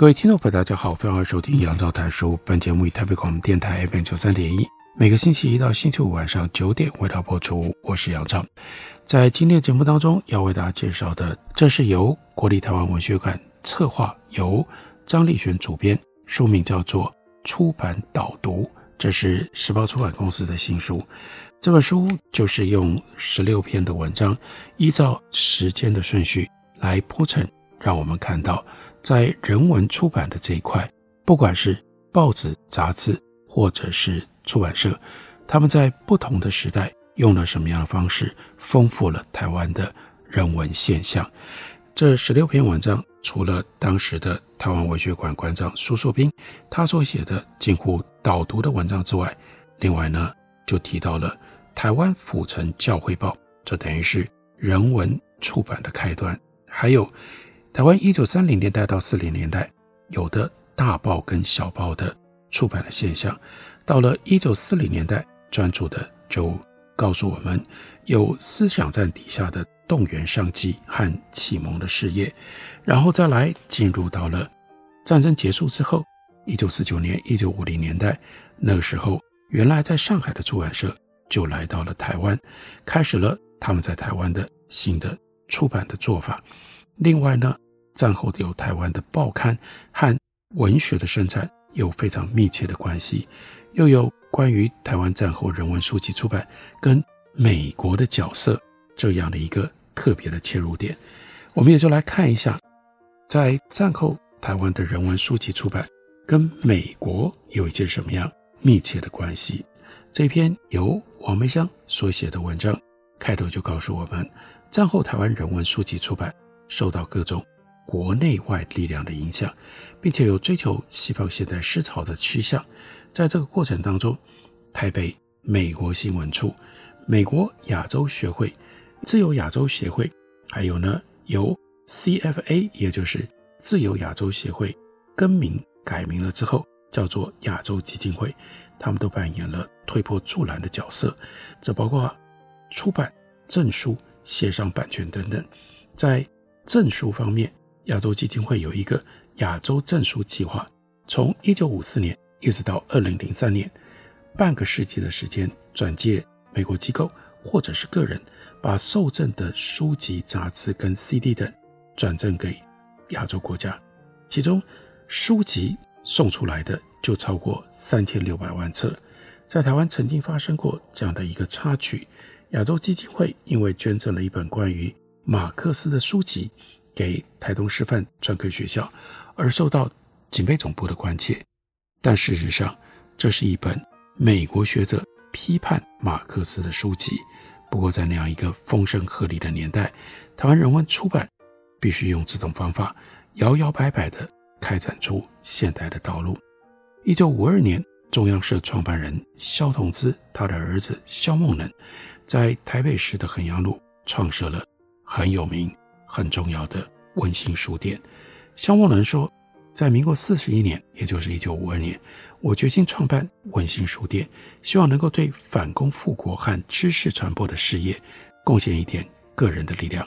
各位听众朋友，大家好，欢迎收听杨照谈书。本节目以台北广播电台 FM 九三点一，每个星期一到星期五晚上九点为大家播出。我是杨照，在今天的节目当中要为大家介绍的，这是由国立台湾文学馆策划，由张立璇主编，书名叫做《出版导读》，这是时报出版公司的新书。这本书就是用十六篇的文章，依照时间的顺序来铺陈，让我们看到。在人文出版的这一块，不管是报纸、杂志，或者是出版社，他们在不同的时代用了什么样的方式，丰富了台湾的人文现象。这十六篇文章，除了当时的台湾文学馆馆长苏硕斌他所写的近乎导读的文章之外，另外呢，就提到了台湾府城教会报，这等于是人文出版的开端，还有。台湾一九三零年代到四零年代有的大报跟小报的出版的现象，到了一九四零年代，专注的就告诉我们有思想战底下的动员上进和启蒙的事业，然后再来进入到了战争结束之后，一九四九年、一九五零年代那个时候，原来在上海的出版社就来到了台湾，开始了他们在台湾的新的出版的做法。另外呢，战后的有台湾的报刊和文学的生产有非常密切的关系，又有关于台湾战后人文书籍出版跟美国的角色这样的一个特别的切入点，我们也就来看一下，在战后台湾的人文书籍出版跟美国有一些什么样密切的关系。这篇由王梅香所写的文章开头就告诉我们，战后台湾人文书籍出版。受到各种国内外力量的影响，并且有追求西方现代思潮的趋向。在这个过程当中，台北美国新闻处、美国亚洲学会、自由亚洲协会，还有呢由 CFA，也就是自由亚洲协会更名改名了之后，叫做亚洲基金会，他们都扮演了推波助澜的角色。这包括出版、证书、协商版权等等，在证书方面，亚洲基金会有一个亚洲证书计划，从一九五四年一直到二零零三年，半个世纪的时间，转介美国机构或者是个人，把受赠的书籍、杂志跟 CD 等转赠给亚洲国家，其中书籍送出来的就超过三千六百万册。在台湾曾经发生过这样的一个插曲，亚洲基金会因为捐赠了一本关于马克思的书籍给台东师范专科学校，而受到警备总部的关切。但事实上，这是一本美国学者批判马克思的书籍。不过，在那样一个风声鹤唳的年代，台湾人文出版必须用这种方法，摇摇摆摆地开展出现代的道路。一九五二年，中央社创办人萧同资，他的儿子萧梦能，在台北市的衡阳路创设了。很有名、很重要的文心书店。萧梦伦说，在民国四十一年，也就是一九五二年，我决心创办文心书店，希望能够对反攻复国和知识传播的事业贡献一点个人的力量。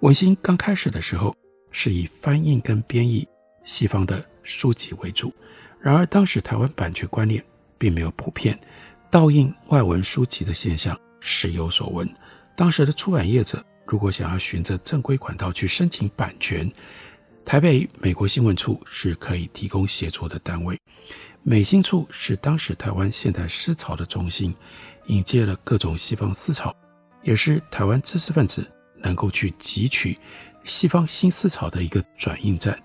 文心刚开始的时候是以翻印跟编译西方的书籍为主，然而当时台湾版权观念并没有普遍，盗印外文书籍的现象时有所闻。当时的出版业者。如果想要循着正规管道去申请版权，台北美国新闻处是可以提供协助的单位。美新处是当时台湾现代思潮的中心，引介了各种西方思潮，也是台湾知识分子能够去汲取西方新思潮的一个转运站。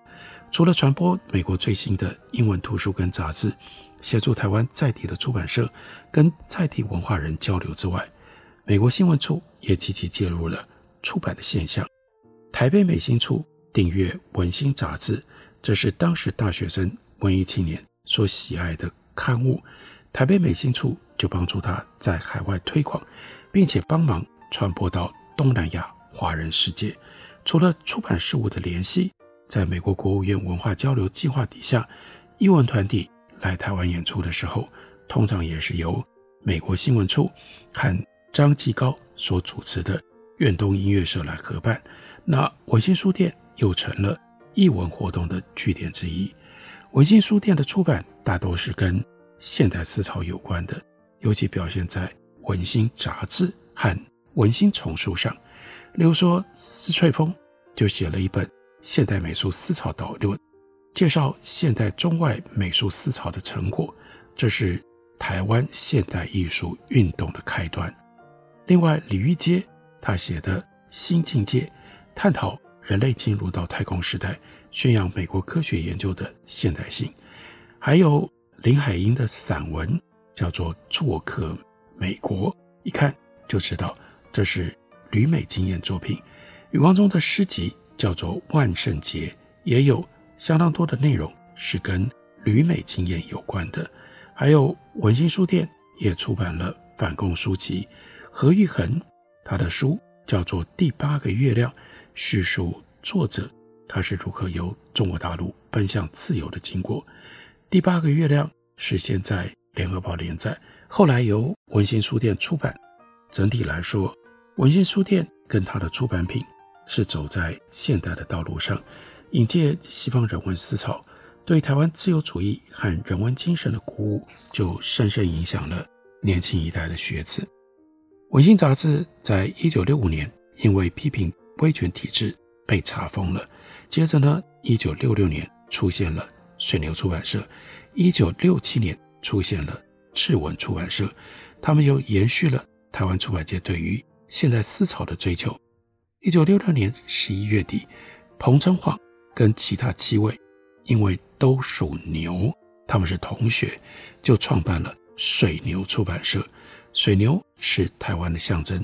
除了传播美国最新的英文图书跟杂志，协助台湾在地的出版社跟在地文化人交流之外，美国新闻处也积极介入了。出版的现象，台北美心处订阅《文心》杂志，这是当时大学生、文艺青年所喜爱的刊物。台北美心处就帮助他在海外推广，并且帮忙传播到东南亚华人世界。除了出版事务的联系，在美国国务院文化交流计划底下，艺文团体来台湾演出的时候，通常也是由美国新闻处和张继高所主持的远东音乐社来合办。那文心书店又成了艺文活动的据点之一。文心书店的出版大多是跟现代思潮有关的，尤其表现在《文心》杂志和《文心丛书》上。例如说，施翠峰就写了一本《现代美术思潮导论》，介绍现代中外美术思潮的成果，这是台湾现代艺术运动的开端。另外，李玉阶他写的《新境界》，探讨人类进入到太空时代，宣扬美国科学研究的现代性，还有。林海音的散文叫做《做客美国》，一看就知道这是旅美经验作品。余光中的诗集叫做《万圣节》，也有相当多的内容是跟旅美经验有关的。还有文心书店也出版了反共书籍，何玉衡他的书叫做《第八个月亮》，叙述作者他是如何由中国大陆奔向自由的经过。第八个月亮是现在联合报连载，后来由文心书店出版。整体来说，文心书店跟他的出版品是走在现代的道路上，引介西方人文思潮，对台湾自由主义和人文精神的鼓舞，就深深影响了年轻一代的学子。文心杂志在一九六五年因为批评威权体制被查封了，接着呢，一九六六年出现了。水牛出版社，一九六七年出现了志文出版社，他们又延续了台湾出版界对于现代思潮的追求。一九六六年十一月底，彭春晃跟其他七位，因为都属牛，他们是同学，就创办了水牛出版社。水牛是台湾的象征，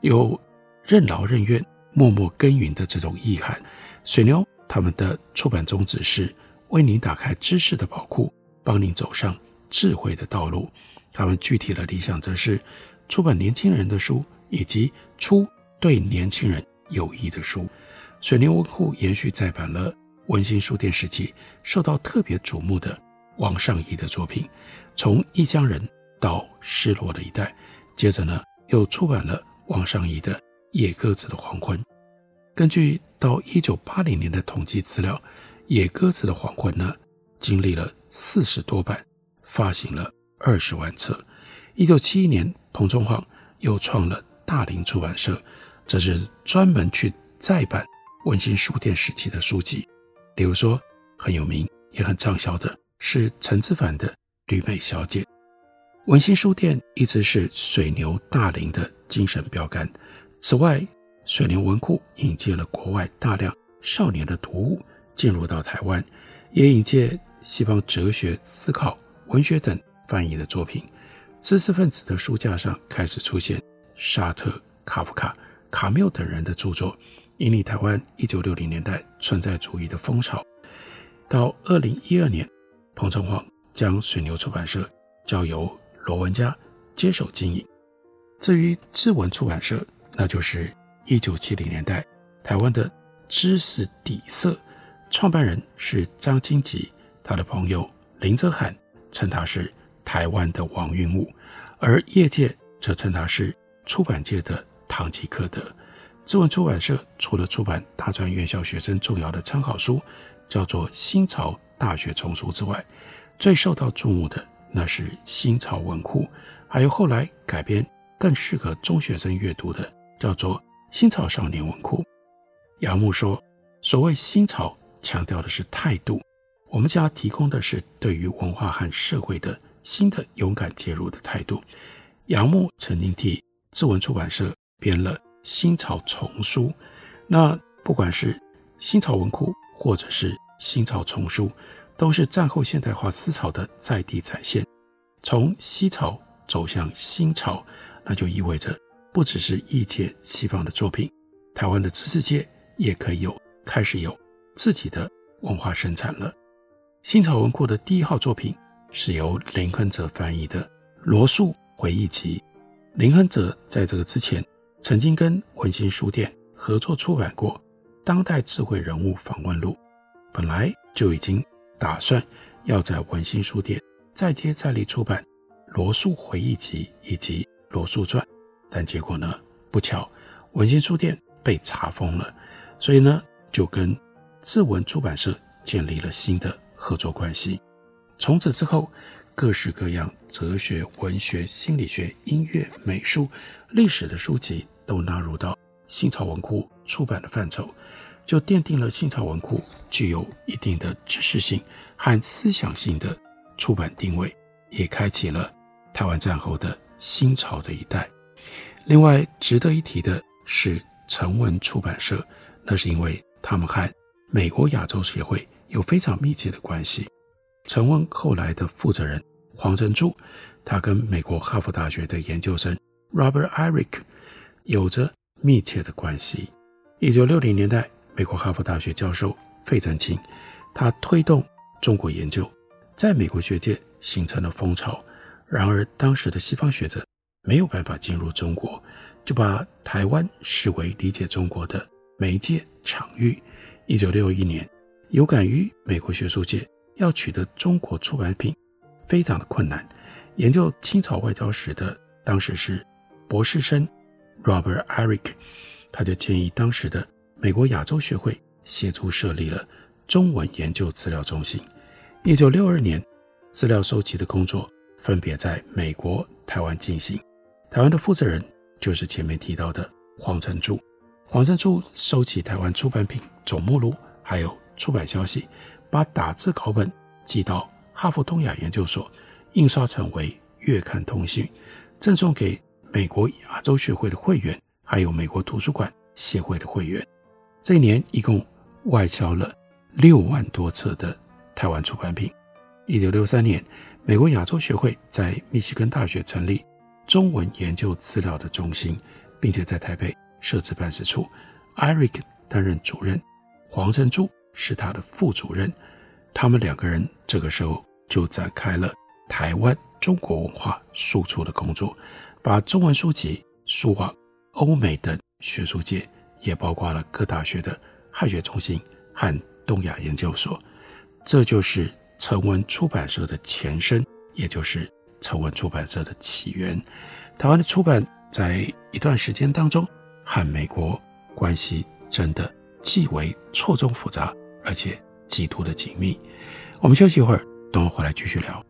有任劳任怨、默默耕耘的这种意涵。水牛他们的出版宗旨是。为您打开知识的宝库，帮您走上智慧的道路。他们具体的理想则是出版年轻人的书，以及出对年轻人有益的书。水牛文库延续再版了文心书店时期受到特别瞩目的王尚仪的作品，从异乡人到失落的一代。接着呢，又出版了王上仪的《野鸽子的黄昏》。根据到一九八零年的统计资料。野鸽子的黄昏呢，经历了四十多版，发行了二十万册。一九七一年，彭中晃又创了大林出版社，这是专门去再版文心书店时期的书籍。比如说，很有名也很畅销的是陈之藩的《旅美小姐》。文心书店一直是水牛大林的精神标杆。此外，水牛文库引进了国外大量少年的读物。进入到台湾，也引进西方哲学思考、文学等翻译的作品。知识分子的书架上开始出现沙特、卡夫卡、卡缪等人的著作，引领台湾一九六零年代存在主义的风潮。到二零一二年，彭春晃将水牛出版社交由罗文嘉接手经营。至于志文出版社，那就是一九七零年代台湾的知识底色。创办人是张清吉，他的朋友林则罕称他是台湾的王云武，而业界则称他是出版界的唐吉诃德。志文出版社除了出版大专院校学生重要的参考书，叫做《新潮大学丛书》之外，最受到注目的那是新潮文库，还有后来改编更适合中学生阅读的，叫做新潮少年文库。杨牧说：“所谓新潮。”强调的是态度，我们家提供的是对于文化和社会的新的勇敢介入的态度。杨牧曾经替志文出版社编了《新潮丛书》，那不管是新潮文库或者是新潮丛书，都是战后现代化思潮的在地展现。从西潮走向新潮，那就意味着不只是译介西方的作品，台湾的知识界也可以有开始有自己的文化生产了。新潮文库的第一号作品是由林亨哲翻译的《罗素回忆集》。林亨哲在这个之前曾经跟文心书店合作出版过《当代智慧人物访问录》，本来就已经打算要在文心书店再接再厉出版《罗素回忆集》以及《罗素传》，但结果呢，不巧文心书店被查封了，所以呢，就跟智文出版社建立了新的合作关系。从此之后，各式各样哲学、文学、心理学、音乐、美术、历史的书籍都纳入到新潮文库出版的范畴，就奠定了新潮文库具有一定的知识性和思想性的出版定位，也开启了台湾战后的新潮的一代。另外值得一提的是，成文出版社，那是因为他们和美国亚洲协会有非常密切的关系。成文后来的负责人。黄珍珠，他跟美国哈佛大学的研究生 Robert Eric 有着密切的关系。一九六零年代，美国哈佛大学教授费正清，他推动中国研究，在美国学界形成了风潮。然而，当时的西方学者没有办法进入中国，就把台湾视为理解中国的媒介场域。一九六一年，有感于美国学术界要取得中国出版品。非常的困难。研究清朝外交史的当时是博士生 Robert Eric，他就建议当时的美国亚洲学会协助设立了中文研究资料中心。一九六二年，资料收集的工作分别在美国、台湾进行。台湾的负责人就是前面提到的黄承柱。黄承柱收集台湾出版品总目录，还有出版消息，把打字稿本寄到。哈佛东亚研究所印刷成为月刊通讯，赠送给美国亚洲学会的会员，还有美国图书馆协会的会员。这一年一共外销了六万多册的台湾出版品。一九六三年，美国亚洲学会在密西根大学成立中文研究资料的中心，并且在台北设置办事处。Eric 担任主任，黄承柱是他的副主任。他们两个人这个时候。就展开了台湾中国文化输出的工作，把中文书籍输往欧美等学术界，也包括了各大学的汉学中心和东亚研究所。这就是成文出版社的前身，也就是成文出版社的起源。台湾的出版在一段时间当中和美国关系真的极为错综复杂，而且极度的紧密。我们休息一会儿。等我回来继续聊。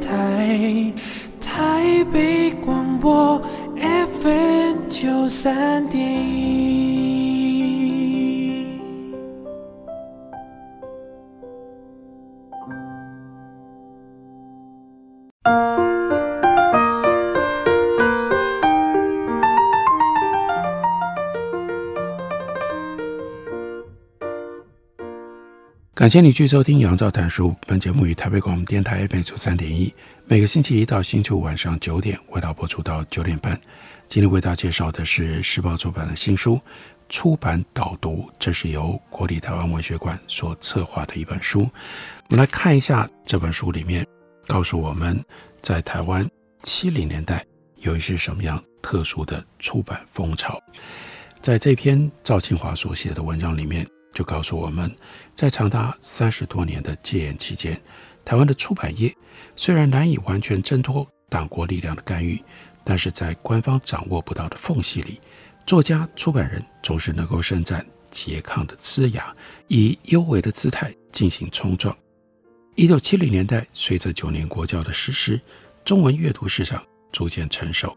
台，台北广播 FM 九三点一。感谢你继续收听《杨照谈书》。本节目于台北广播电台 FM 九三点一，每个星期一到星期五晚上九点，为大家播出到九点半。今天为大家介绍的是时报出版的新书《出版导读》，这是由国立台湾文学馆所策划的一本书。我们来看一下这本书里面告诉我们，在台湾七零年代有一些什么样特殊的出版风潮。在这篇赵庆华所写的文章里面，就告诉我们，在长达三十多年的戒严期间，台湾的出版业虽然难以完全挣脱党国力量的干预，但是在官方掌握不到的缝隙里，作家、出版人总是能够伸展拮抗的枝芽，以幽微的姿态进行冲撞。一九七零年代，随着九年国教的实施，中文阅读市场逐渐成熟。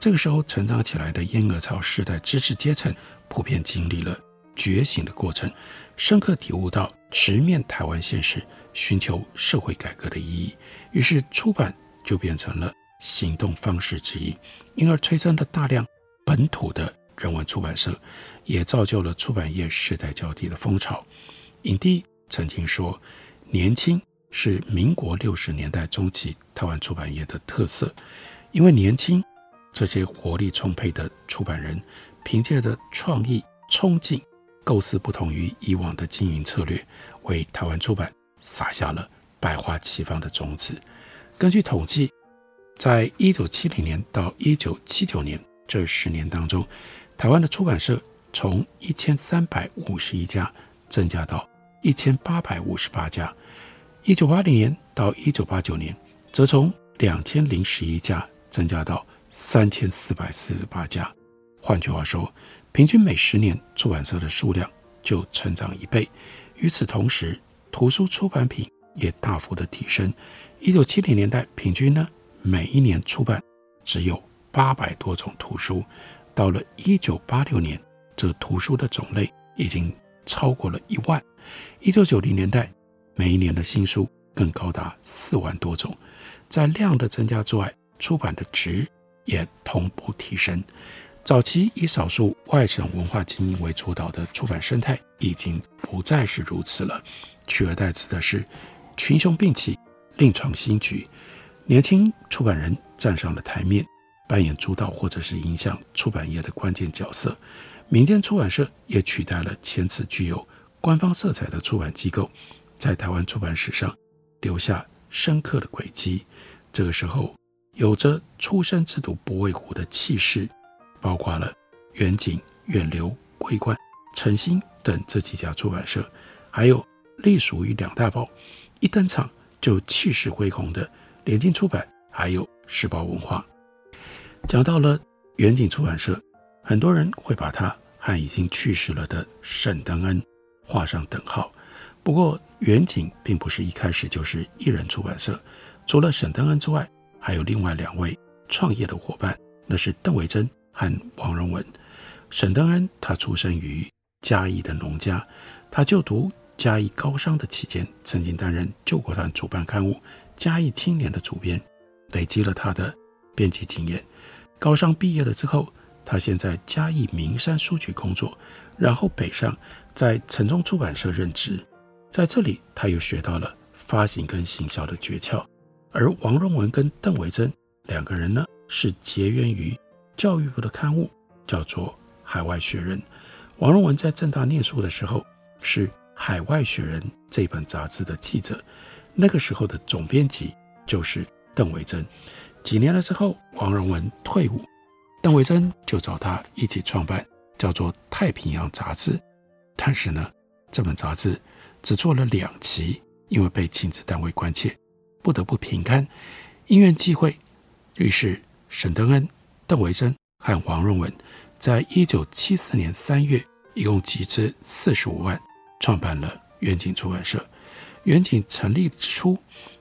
这个时候，成长起来的婴儿潮世代知识阶层普遍经历了觉醒的过程，深刻体悟到直面台湾现实、寻求社会改革的意义。于是，出版就变成了行动方式之一，因而催生了大量本土的人文出版社，也造就了出版业世代交替的风潮。影帝曾经说：“年轻是民国六十年代中期台湾出版业的特色，因为年轻。”这些活力充沛的出版人，凭借着创意、冲劲，构思不同于以往的经营策略，为台湾出版撒下了百花齐放的种子。根据统计，在一九七零年到一九七九年这十年当中，台湾的出版社从一千三百五十一家增加到一千八百五十八家；一九八零年到一九八九年，则从两千零十一家增加到三千四百四十八家，换句话说，平均每十年出版社的数量就成长一倍。与此同时，图书出版品也大幅的提升。一九七零年代，平均呢每一年出版只有八百多种图书，到了一九八六年，这图书的种类已经超过了一万。一九九零年代，每一年的新书更高达四万多种。在量的增加之外，出版的值也同步提升。早期以少数外省文化精英为主导的出版生态已经不再是如此了，取而代之的是群雄并起，另创新局。年轻出版人站上了台面，扮演主导或者是影响出版业的关键角色。民间出版社也取代了前次具有官方色彩的出版机构，在台湾出版史上留下深刻的轨迹。这个时候。有着“初生之犊不畏虎”的气势，包括了远景、远流、桂冠、晨星等这几家出版社，还有隶属于两大报，一登场就气势恢宏的联经出版，还有时报文化。讲到了远景出版社，很多人会把它和已经去世了的沈登恩画上等号。不过，远景并不是一开始就是一人出版社，除了沈登恩之外。还有另外两位创业的伙伴，那是邓维珍和王荣文。沈登恩他出生于嘉义的农家，他就读嘉义高商的期间，曾经担任救国团主办刊物《嘉义青年》的主编，累积了他的编辑经验。高商毕业了之后，他先在嘉义名山书局工作，然后北上在城中出版社任职，在这里他又学到了发行跟行销的诀窍。而王荣文跟邓维珍两个人呢，是结缘于教育部的刊物，叫做《海外学人》。王荣文在正大念书的时候，是《海外学人》这本杂志的记者，那个时候的总编辑就是邓维珍。几年了之后，王荣文退伍，邓维珍就找他一起创办叫做《太平洋》杂志。但是呢，这本杂志只做了两期，因为被禁止单位关切。不得不停刊，因缘际会，于是沈登恩、邓维珍和王荣文在一九七四年三月，一共集资四十五万，创办了远景出版社。远景成立之初，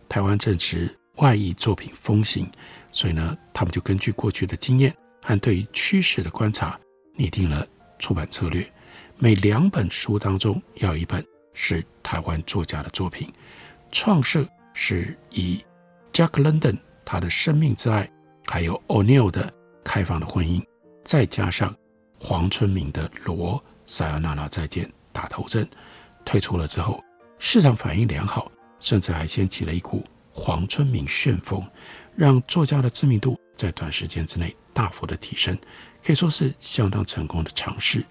台湾正值外译作品风行，所以呢，他们就根据过去的经验和对于趋势的观察，拟定了出版策略。每两本书当中要一本是台湾作家的作品，创设。是以 Jack London 他的生命之爱，还有 O'Neill 的开放的婚姻，再加上黄春明的罗《塞尔娜娜再见》打头阵，退出了之后，市场反应良好，甚至还掀起了一股黄春明旋风，让作家的知名度在短时间之内大幅的提升，可以说是相当成功的尝试。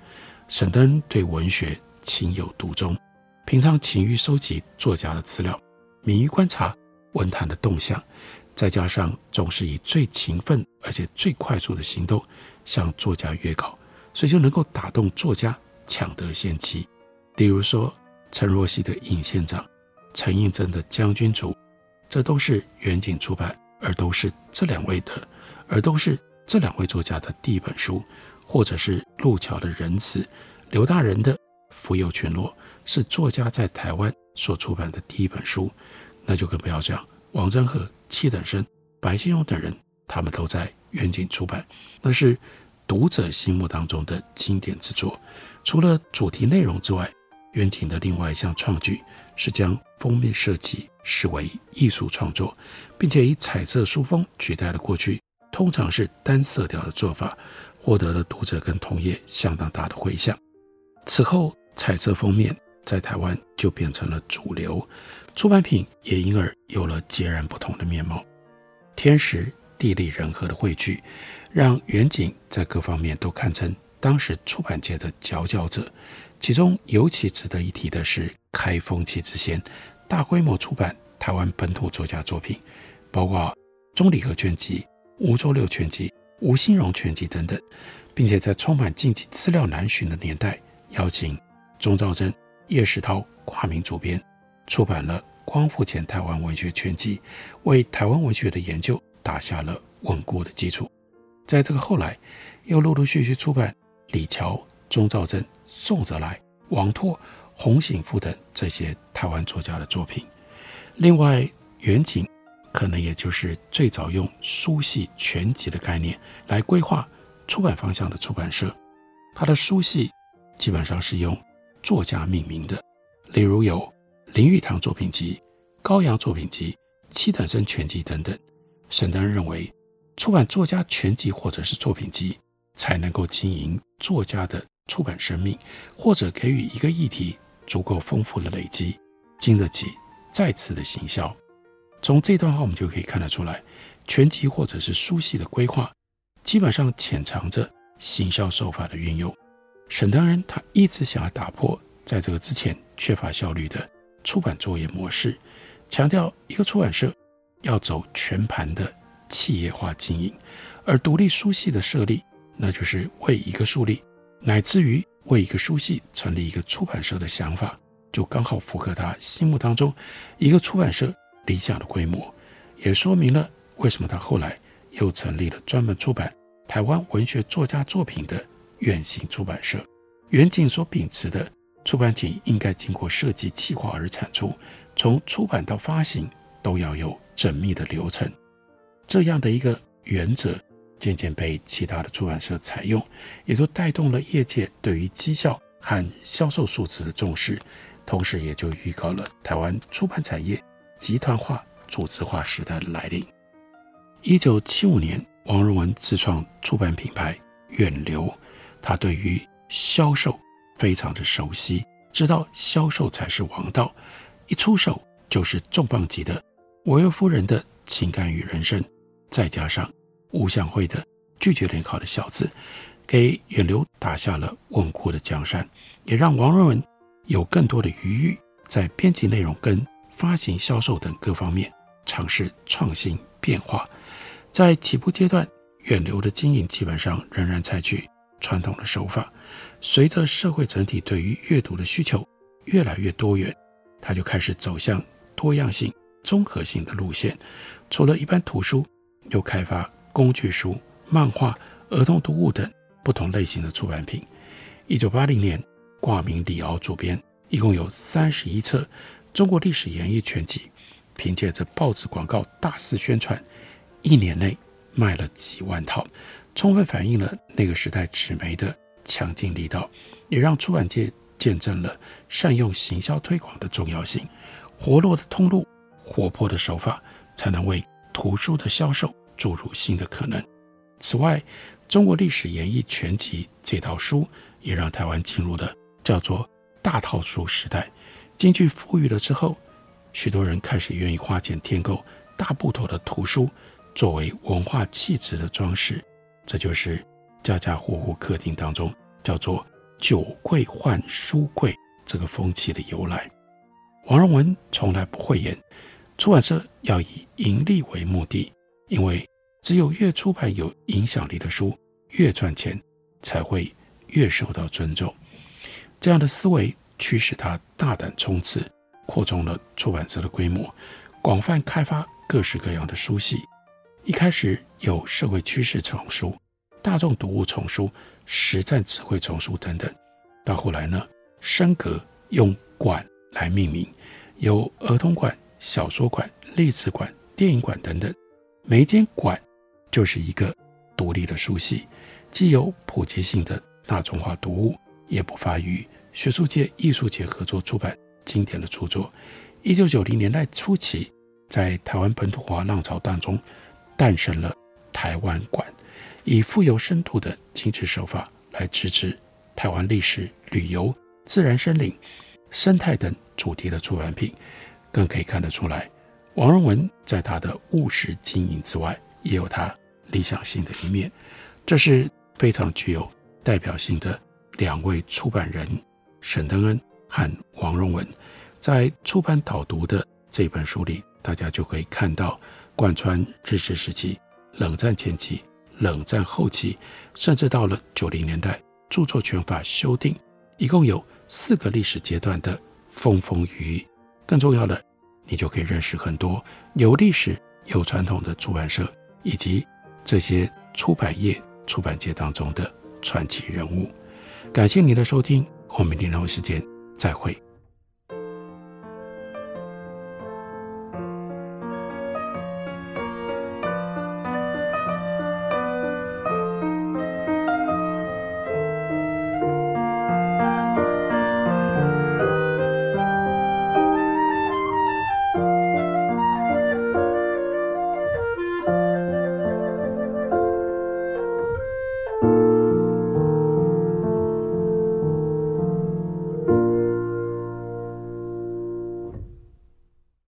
沈登对文学情有独钟，平常勤于收集作家的资料，敏于观察文坛的动向，再加上总是以最勤奋而且最快速的行动向作家约稿，所以就能够打动作家，抢得先机。例如说，陈若曦的《尹县长》，陈映真的《将军族》，这都是远景出版，而都是这两位的，而都是这两位作家的第一本书，或者是路桥的《仁慈》，刘大人的《福有群落》，是作家在台湾所出版的第一本书，那就更不要讲王祯和、戚等生、白先勇等人，他们都在远景出版，那是读者心目当中的经典之作。除了主题内容之外，远景的另外一项创举是将封面设计视为艺术创作，并且以彩色书封取代了过去通常是单色调的做法，获得了读者跟同业相当大的回响。此后，彩色封面在台湾就变成了主流，出版品也因而有了截然不同的面貌。天时地利人和的汇聚，让远景在各方面都堪称当时出版界的佼佼者。其中尤其值得一提的是，开风气之先，大规模出版台湾本土作家作品，包括钟理和全集、吴浊六全集、吴新荣全集等等，并且在充满禁忌资料难寻的年代，邀请钟肇政、叶石涛挂名主编，出版了《光复前台湾文学全集》，为台湾文学的研究打下了稳固的基础。在这个后来，又陆陆续续出版李乔、钟肇政。宋泽来、王拓、洪醒夫等这些台湾作家的作品。另外，远景可能也就是最早用书系全集的概念来规划出版方向的出版社。它的书系基本上是用作家命名的，例如有林语堂作品集、高阳作品集、七等生全集等等。沈登恩认为，出版作家全集或者是作品集，才能够经营作家的。出版生命，或者给予一个议题足够丰富的累积，经得起再次的行销。从这段话我们就可以看得出来，全集或者是书系的规划，基本上潜藏着行销手法的运用。沈登恩他一直想要打破在这个之前缺乏效率的出版作业模式，强调一个出版社要走全盘的企业化经营，而独立书系的设立，那就是为一个树立。乃至于为一个书系成立一个出版社的想法，就刚好符合他心目当中一个出版社理想的规模，也说明了为什么他后来又成立了专门出版台湾文学作家作品的远行出版社。远景所秉持的出版品应该经过设计、企划而产出，从出版到发行都要有缜密的流程，这样的一个原则。渐渐被其他的出版社采用，也就带动了业界对于绩效和销售数字的重视，同时也就预告了台湾出版产业集团化、组织化时代的来临。一九七五年，王荣文自创出版品牌远流，他对于销售非常的熟悉，知道销售才是王道，一出手就是重磅级的《我又夫人的情感与人生》，再加上。吴祥辉的拒绝联考的小子，给远流打下了稳固的江山，也让王荣文有更多的余裕，在编辑内容跟发行销售等各方面尝试创新变化。在起步阶段，远流的经营基本上仍然采取传统的手法。随着社会整体对于阅读的需求越来越多元，他就开始走向多样性、综合性的路线。除了一般图书，又开发。工具书、漫画、儿童读物等不同类型的出版品。一九八零年，挂名李敖主编，一共有三十一册《中国历史演义全集》，凭借着报纸广告大肆宣传，一年内卖了几万套，充分反映了那个时代纸媒的强劲力道，也让出版界见证了善用行销推广的重要性。活络的通路、活泼的手法，才能为图书的销售。注入新的可能。此外，《中国历史演义全集》这套书也让台湾进入了叫做“大套书时代”，经济富裕了之后，许多人开始愿意花钱添购大部头的图书，作为文化气质的装饰。这就是家家户户客厅当中叫做“酒柜换书柜”这个风气的由来。王荣文从来不讳言，出版社要以盈利为目的，因为只有越出版有影响力的书，越赚钱，才会越受到尊重。这样的思维驱使他大胆冲刺，扩充了出版社的规模，广泛开发各式各样的书系。一开始有社会趋势丛书、大众读物丛书、实战词汇丛书等等，到后来呢，升格用馆来命名，有儿童馆、小说馆、历史馆、电影馆等等，每一间馆就是一个独立的书系，既有普及性的大众化读物，也不乏与学术界、艺术界合作出版经典的著作。一九九零年代初期，在台湾本土化浪潮当中，诞生了台湾馆，以富有深度的精致手法来支持台湾历史、旅游、自然、森林、生态等主题的出版品，更可以看得出来，王荣文在他的务实经营之外，也有他理想性的一面。这是非常具有代表性的两位出版人，沈登恩和王荣文，在出版导读的这本书里，大家就可以看到。贯穿日治时期、冷战前期、冷战后期，甚至到了九零年代，著作权法修订，一共有四个历史阶段的风风雨雨。更重要的，你就可以认识很多有历史、有传统的出版社，以及这些出版业、出版界当中的传奇人物。感谢您的收听，我们明天同一时间再会。